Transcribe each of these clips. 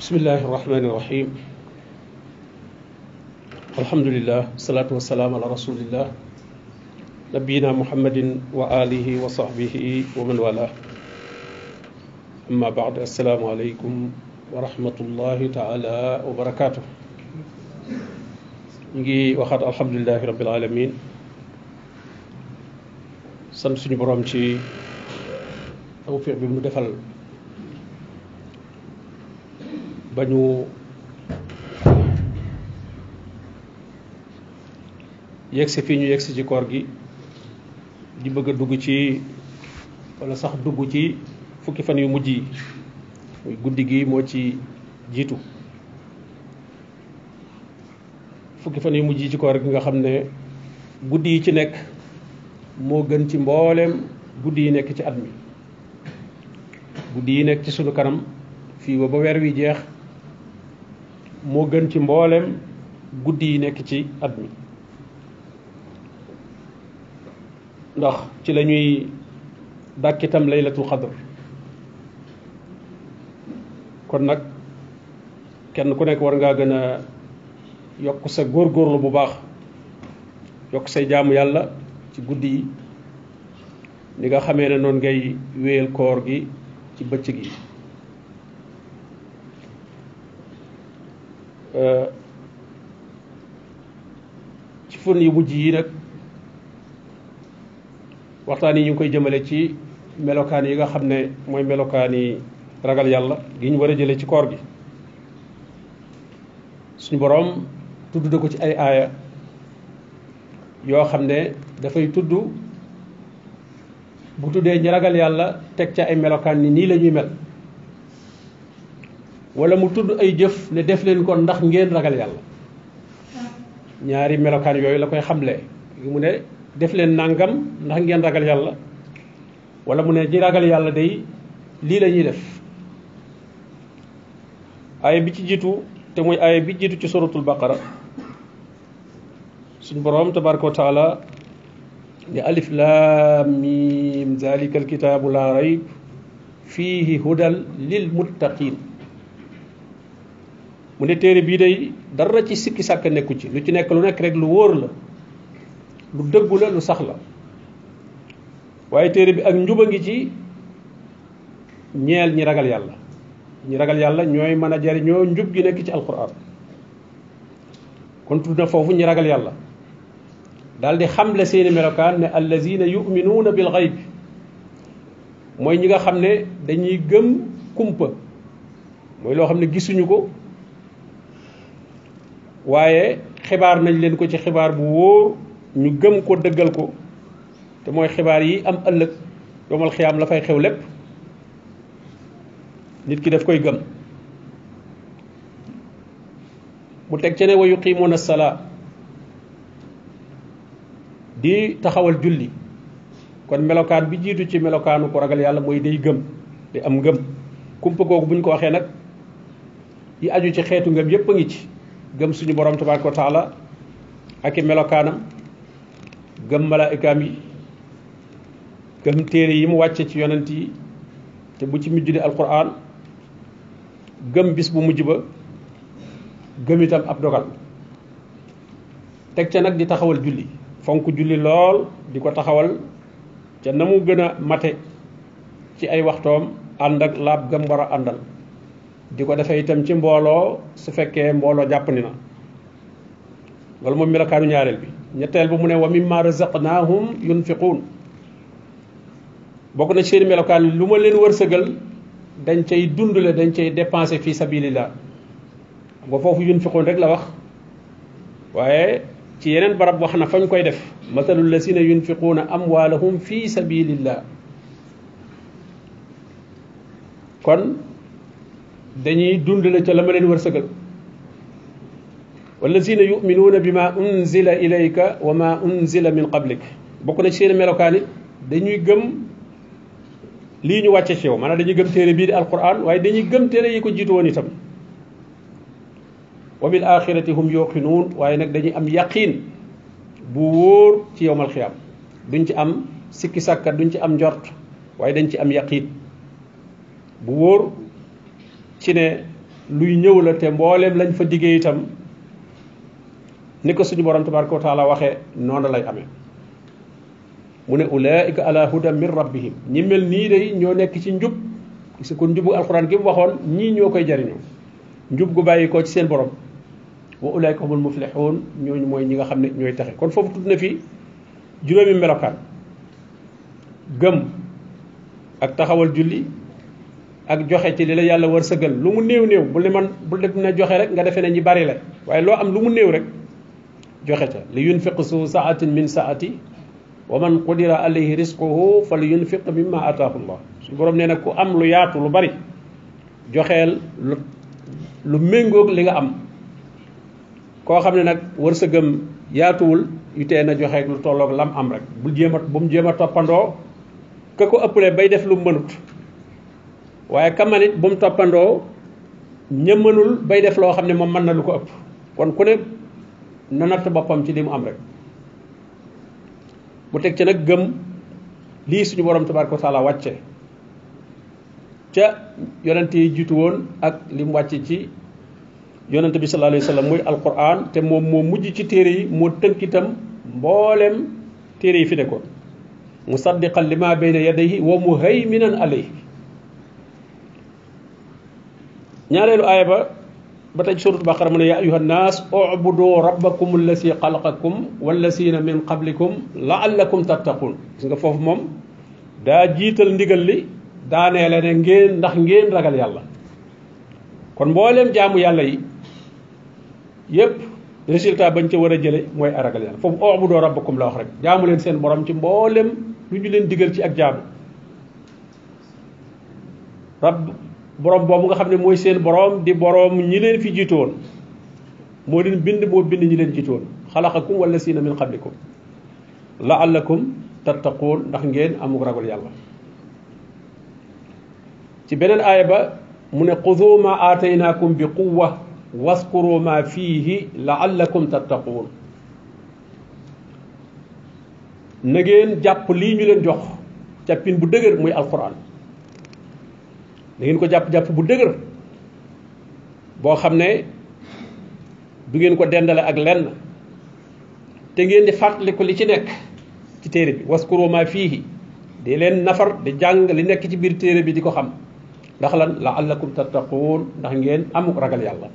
بسم الله الرحمن الرحيم. الحمد لله والصلاة والسلام على رسول الله نبينا محمد وآله وصحبه ومن والاه. أما بعد السلام عليكم ورحمة الله تعالى وبركاته. نجي وخات الحمد لله رب العالمين sant suñu borom ci ba ñu yegsi fii ñu yegsi ci koor gi. Di bëgg dugg ci wala sax dugg ci fukki fan yu mujj yi. Muy guddi gi moo ci jiitu. Fukki fan yu mujj yi ci koor gi nga xam ne guddi yi ci nekk moo gën ci mbooleem guddi yi nekk ci at mi. Guddi yi nekk ci sunu kanam fii ba ba weer wi jeex moo gën ci mboolem guddi yi nekk ci at mi. ndax ci la ñuy dàkkitam laylatul xadr kon nag kenn ku nekk war ngaa gën a yokk sa góorgóorlu bu baax yokk say jaamu yàlla ci guddi yi. ni nga xamee ne noonu ngay wéyal koor gi ci bëccëg yi ci fën yu mujj yi nag waxtaan yi ñu ngi koy jëmale ci melokaan yi nga xam ne mooy melokaan yi ragal yàlla gi ñu war a jële ci koor gi. Suñu boroom tudd na ko ci ay aaya yoo xam ne dafay tudd bu tuddee ñi ragal yàlla teg ca ay melokaan ni nii la ñuy mel wala mu tudd ay jëf ne def leen ko ndax ngeen ragal yàlla. ñaari melokaan yooyu la koy xamle. mu ne def leen nangam ndax ngeen ragal yàlla. wala mu ne ñi ragal yàlla day lii la ñuy def. aaya bi ci jiitu te muy aaya bi ci suratul baqara. suñu boroom tabaraka wa taala ne alif laam miim zalika alkitaabu laa rayb fiihi hudan lil muttaqin mu ne téere bii day dara ci sikki sàkk nekku ci. Lu ci nekk lu nekk rek lu wóor la lu dëggu la lu sax la. Waaye téere bi ak njuba ngi ci ñeel ñi ragal yàlla. Ñi ragal yàlla ñooy mën a jariñoo njub gi nekk ci alquran kon tudd na foofu ñi ragal yàlla. Daal di xamle melokaan ne allazina yuminuuna bil xayb mooy ñi nga xam ne dañuy gëm kumpa. Mooy loo xam ne gisuñu ko waaye xibaar nañ leen ko ci xibaar bu wóor ñu gëm ko dëggal ko te mooy xibaar yi am ëllëg yomal xiyaam la fay xew lépp nit ki daf koy gëm mu teg ci ne wa yuqimuuna salaa di taxawal julli kon melokaan bi jiitu ci melokaanu ko ragal yàlla mooy day gëm di am ngëm kumpa googu bu ñu ko waxee nag yi aju ci xeetu ngëm yépp a ngi ci gëm suñu borom tabaraka wa taala ak i melokaanam gëm malaayikaam yi gëm téere yi mu wàcce ci yonent yi te bu ci mujj di alquran gëm bis bu mujj ba gëm itam ab dogal. Teg ca nag di taxawal julli fonk julli lool di ko taxawal ca na mu gën a mate ci ay waxtoom ànd ak laab gëm war a àndal di ko defee itam ci mbooloo su fekkee mbooloo jàppandi na loolu moom melokaanu ñaareel bi ñetteel ba mu ne wa mimma razaqnahum yunfiquun bokk na seeni melokaan lu ma leen wërsëgal dañ cay dundale dañ cay dépensé fi sabilillah nga foofu yunfiquun rek la wax waaye ci yeneen barab wax na fañ koy def mathalu lasina yunfiquuna amwaalahum fi sabilillah kon dañuy dundale ca la ma leen wërsëgal wallazina yuminuuna bi ma unzila ilayka wa ma unzila min qablik bokk na ci seen melokaan it dañuy gëm lii ñu wàcce ci yow maanaam dañuy gëm téere bii di alquran waaye dañuy gëm téere yi ko jiitu woon itam wa bil axirati hum yuqinuun waaye nag dañuy am yaqiin bu wóor ci yowmal xiyaam duñ ci am sikki sàkkat duñ ci am njort waaye dañ ci am yaqiin bu wóor ci ne luy ñëw la te mbooleem lañ fa diggee itam ni ko suñu borom tabaraka wa taala waxee noonu lay amee mu ne ulaika ala hudan min rabbihim ñi mel nii day ñoo nekk ci njub gis kon njubu alquran gi mu waxoon ñii ñoo koy jariñoo njub gu bàyyi ci seen borom wa ulaika humul muflihun ñooñu mooy ñi nga xam ne ñooy taxe kon foofu tudd na fi juróomi melokaan gëm ak taxawal julli ak joxe ci li la yàlla war sëgal lu mu néew néew bu li man bu def na joxe rek nga defee ñi bari la waaye loo am lu mu néew rek joxe ca li yunfiq su saatin min saati wa man qudira alayhi risquhu fal yunfiq mimma ataahu llah suñu borom nee na ku am lu yaatu lu bari joxeel lu lu méngoog li nga am koo xam ne nag wërsëgam yaatuwul yu tee joxe lu tolloog lam am rek bu mu jéem a toppandoo ka ko ëppale bay def lu mënut waaye kamanit bu mu toppandoo ña bay def loo xam ne moom mën na lu ko ëpp. Kon ku ne na natt boppam ci li mu am rek. Mu teg ci nag gëm lii suñu borom tabaraka wa taala wàcce ca yonent yi jiitu woon ak li mu wàcce ci yonent bi sallallahu alayhi wa sallam muy alquran te moom moo mujj ci téere yi moo tënk itam mboolem téere yi fi nekkoon. Musaddiqan lima bayna yadayhi wa muhayminan alayhi ñaareelu aaya ba ba tey suratul baqara mu ne ya ayuha nnaas ubudu rabbakum allasi xalaqakum wallasina min qablikum laallakum tattaqun. Gis nga foofu moom daa jiital ndigal li daaneele ne ngeen ndax ngeen ragal yàlla. Kon mbooleem jaamu yàlla yi yépp résultat bañ ca war a jële mooy a ragal yàlla. Foofu ubudu rabbakum la wax rek jaamu leen seen borom ci lu ñu leen digal ci ak jaamu. Rabb borom boobu nga xam ne mooy seen borom di borom ñi leen fi jiitu woon moo leen bind moo bind ñi leen jiitu woon xalaqakum wala siina min qablikum laallakum tattaquun ndax ngeen amuk ragal yàlla ci beneen aaya ba mu ne xudu ma aataynaakum bi quwa waskuru ma fiihi laallakum tattaquun na ngeen jàpp lii ñu leen jox jàppin bu dëgër muy alquran da ngeen ko jàpp-jàpp bu dëgër boo xam ne du ngeen ko dendale ak lenn te ngeen di fàttaliku li ci nekk ci téere bi. Waskuru ma fiihi di leen nafar di jàng li nekk ci biir téere bi di ko xam. Ndax lan? Laallakum tattaquun ndax ngeen amuk ragal yàlla.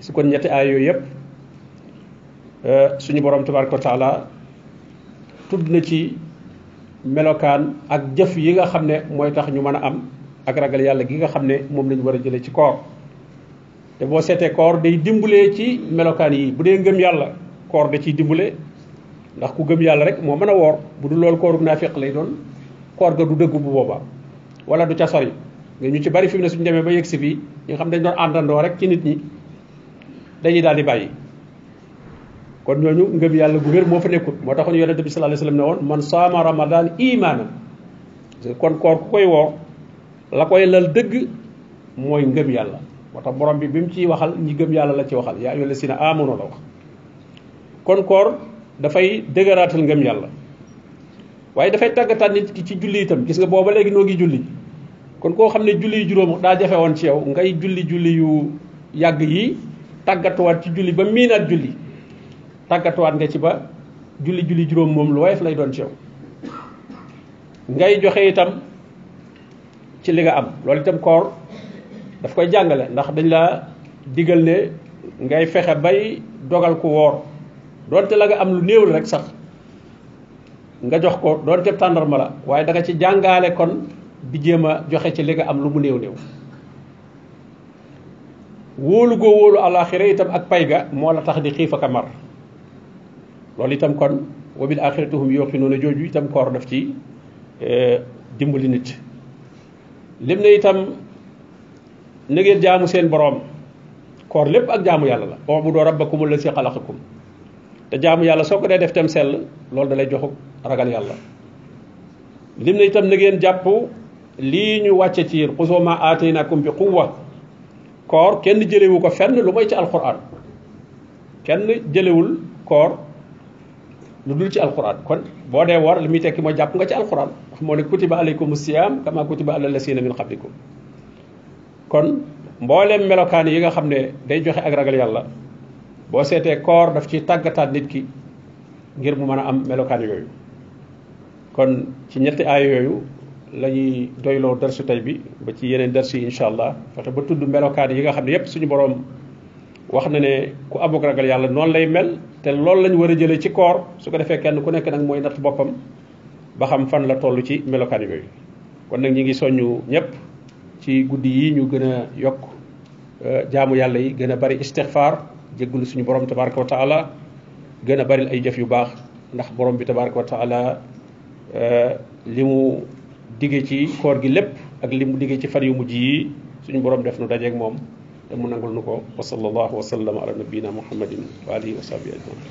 Su kon ñetti aay yooyu yëpp suñu borom tabaraka taala tudd na ci melokaan ak jëf yi nga xam ne mooy tax ñu mën a am ak ragal yàlla gi nga xam ne moom lañu war a jëlee ci koor. te boo seetee koor day dimbalee ci melokaan yi. bu dee ngëm yàlla koor da ciy dimbale. ndax ku gëm yàlla rek moo mën a woor. bu dul loolu kooru naafiq lay doon. koor ga du dëggu bu boobaa. wala du ca sori nga ñu ci bari fi mu ne suñu demee ba yegg fii nga xam dañ doon àndandoo rek ci nit ñi dañuy daal di bàyyi. kon ñooñu ngëm yàlla gu wér moo fa nekkut moo taxoon yonente bi sallallahu alayhi wasallam ne woon man saama ramadan imaanan kon koor ku koy woor la koy lal dëgg mooy ngëm yàlla moo tax borom bi bi mu ciy waxal ñi gëm yàlla la ci waxal yaa ayyuhal lazina aamanu la wax kon koor dafay dëgëraatal ngëm yàlla waaye dafay tàggataat nit ki ci julli itam gis nga booba léegi noo ngi julli kon koo xam ne julli yu juróom daa jafe woon ci yow ngay julli julli yu yàgg yi tàggatuwaat ci julli ba miinaat julli tàggatuwaat nga ci ba julli julli juróom moom lu woyof lay doon ci yow ngay joxe itam ci li nga am. Loolu itam koor daf koy jàngale. Ndax dañ la digal ne ngay fexe bay dogal ku woor. Doonte la nga am lu néew rek sax nga jox ko doonte tàndarma la. Waaye da nga ci jàngaale kon di jéem a joxe ci li nga am lu mu néew néew wóolu goo wóolu alaxira itam ak pay ga moo la tax di xiif ak mar. Loolu itam kon wa bil yuqinuuna jooju itam koor daf ci dimbali nit lim ne itam na ngeen jaamu seen boroom koor lépp ak jaamu yàlla la. Ubudu rabbakum allasi xalaqakum. Te jaamu yàlla soo ko dee def tam sell loolu da lay joxu ragal yàlla. Lim ne itam na ngeen jàpp lii ñu wàcce ci yéen xusoo ma aataynakum bi quwwa. Koor kenn jëlewu ko fenn lu may ci alquran kenn jëlewul koor lu dul ci alquran. Kon boo dee war li muy tekki mooy jàpp nga ci alquran. Moo ne kutiba alaykum siyam kama kutiba ala lasina min qablikum. Kon mbooleem melokaan yi nga xam ne day joxe ak ragal yàlla boo seetee koor daf ci tàggataat nit ki ngir mu mën a am melokaan yooyu. Kon ci ñetti aay yooyu la ñuy doyloo darsu tey bi ba ci yeneen darsu yi incha allah. Ba tudd melokaan yi nga xam ne yépp suñu boroom wax na ne ku amuk ragal yàlla noonu lay mel te loolu lañ war a jëlee ci koor su ko defee kenn ku nekk nag mooy natt boppam ba xam fan la toll ci melokaan yooyu. kon nag ñi ngi soññu ñëpp ci guddi yi ñu gën a yokk jaamu yàlla yi gën bari istixfaar jéggulu suñu borom tabaraka wa taala gën a bari ay jëf yu baax ndax borom bi tabaraka wa taala li mu ci koor gi lépp ak li mu ci fan yu mujj yi suñu borom def nu dajeeg moom وصلى الله وسلم على نبينا محمد وعلى وصحبه اجمعين